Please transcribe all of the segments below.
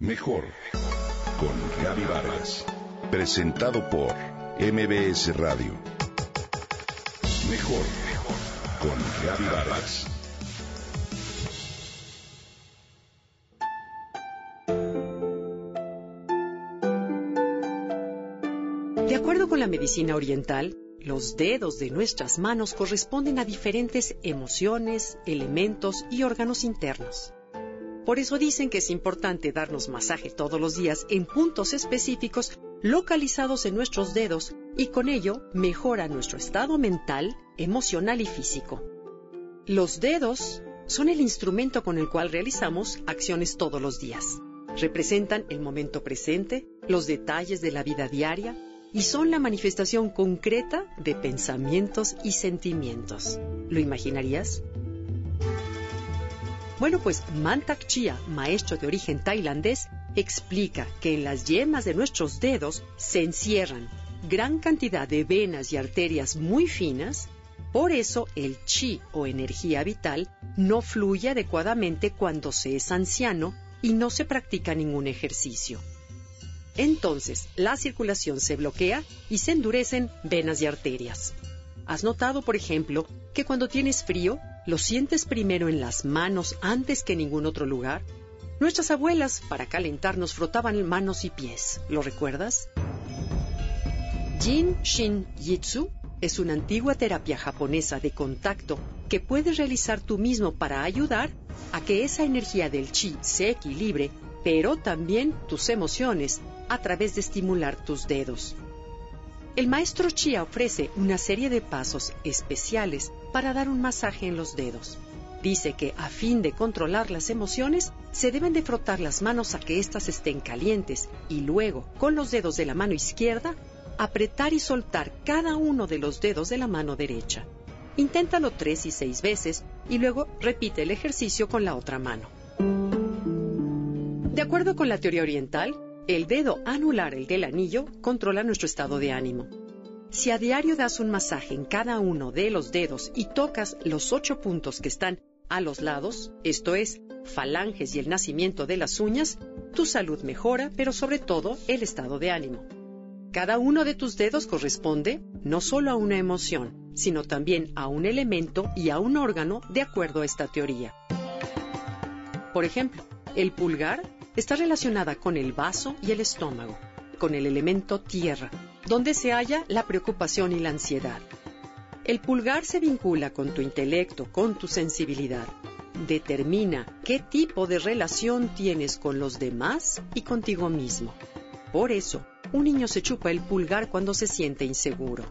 Mejor con Gaby Vargas. Presentado por MBS Radio. Mejor con Gaby Vargas. De acuerdo con la medicina oriental, los dedos de nuestras manos corresponden a diferentes emociones, elementos y órganos internos. Por eso dicen que es importante darnos masaje todos los días en puntos específicos localizados en nuestros dedos y con ello mejora nuestro estado mental, emocional y físico. Los dedos son el instrumento con el cual realizamos acciones todos los días. Representan el momento presente, los detalles de la vida diaria y son la manifestación concreta de pensamientos y sentimientos. ¿Lo imaginarías? Bueno, pues Mantak Chia, maestro de origen tailandés, explica que en las yemas de nuestros dedos se encierran gran cantidad de venas y arterias muy finas, por eso el chi o energía vital no fluye adecuadamente cuando se es anciano y no se practica ningún ejercicio. Entonces, la circulación se bloquea y se endurecen venas y arterias. ¿Has notado, por ejemplo, que cuando tienes frío, lo sientes primero en las manos antes que en ningún otro lugar? Nuestras abuelas, para calentarnos, frotaban manos y pies. ¿Lo recuerdas? Jin Shin Jitsu es una antigua terapia japonesa de contacto que puedes realizar tú mismo para ayudar a que esa energía del chi se equilibre, pero también tus emociones a través de estimular tus dedos. El maestro Chia ofrece una serie de pasos especiales para dar un masaje en los dedos. Dice que a fin de controlar las emociones, se deben de frotar las manos a que éstas estén calientes y luego, con los dedos de la mano izquierda, apretar y soltar cada uno de los dedos de la mano derecha. Inténtalo tres y seis veces y luego repite el ejercicio con la otra mano. De acuerdo con la teoría oriental, el dedo anular, el del anillo, controla nuestro estado de ánimo. Si a diario das un masaje en cada uno de los dedos y tocas los ocho puntos que están a los lados, esto es, falanges y el nacimiento de las uñas, tu salud mejora, pero sobre todo el estado de ánimo. Cada uno de tus dedos corresponde no solo a una emoción, sino también a un elemento y a un órgano de acuerdo a esta teoría. Por ejemplo, el pulgar está relacionada con el vaso y el estómago, con el elemento tierra, donde se halla la preocupación y la ansiedad. El pulgar se vincula con tu intelecto, con tu sensibilidad. Determina qué tipo de relación tienes con los demás y contigo mismo. Por eso, un niño se chupa el pulgar cuando se siente inseguro.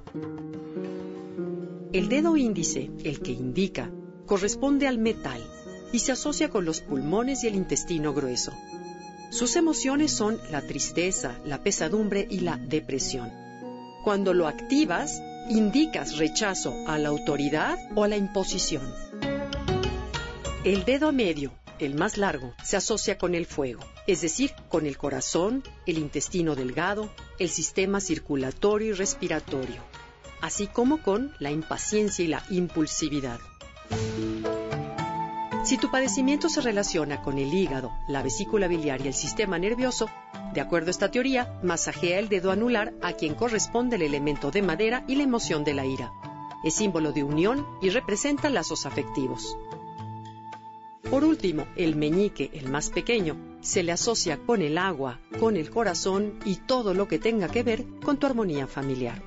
El dedo índice, el que indica, corresponde al metal y se asocia con los pulmones y el intestino grueso. Sus emociones son la tristeza, la pesadumbre y la depresión. Cuando lo activas, indicas rechazo a la autoridad o a la imposición. El dedo medio, el más largo, se asocia con el fuego, es decir, con el corazón, el intestino delgado, el sistema circulatorio y respiratorio, así como con la impaciencia y la impulsividad. Si tu padecimiento se relaciona con el hígado, la vesícula biliar y el sistema nervioso, de acuerdo a esta teoría, masajea el dedo anular a quien corresponde el elemento de madera y la emoción de la ira. Es símbolo de unión y representa lazos afectivos. Por último, el meñique, el más pequeño, se le asocia con el agua, con el corazón y todo lo que tenga que ver con tu armonía familiar.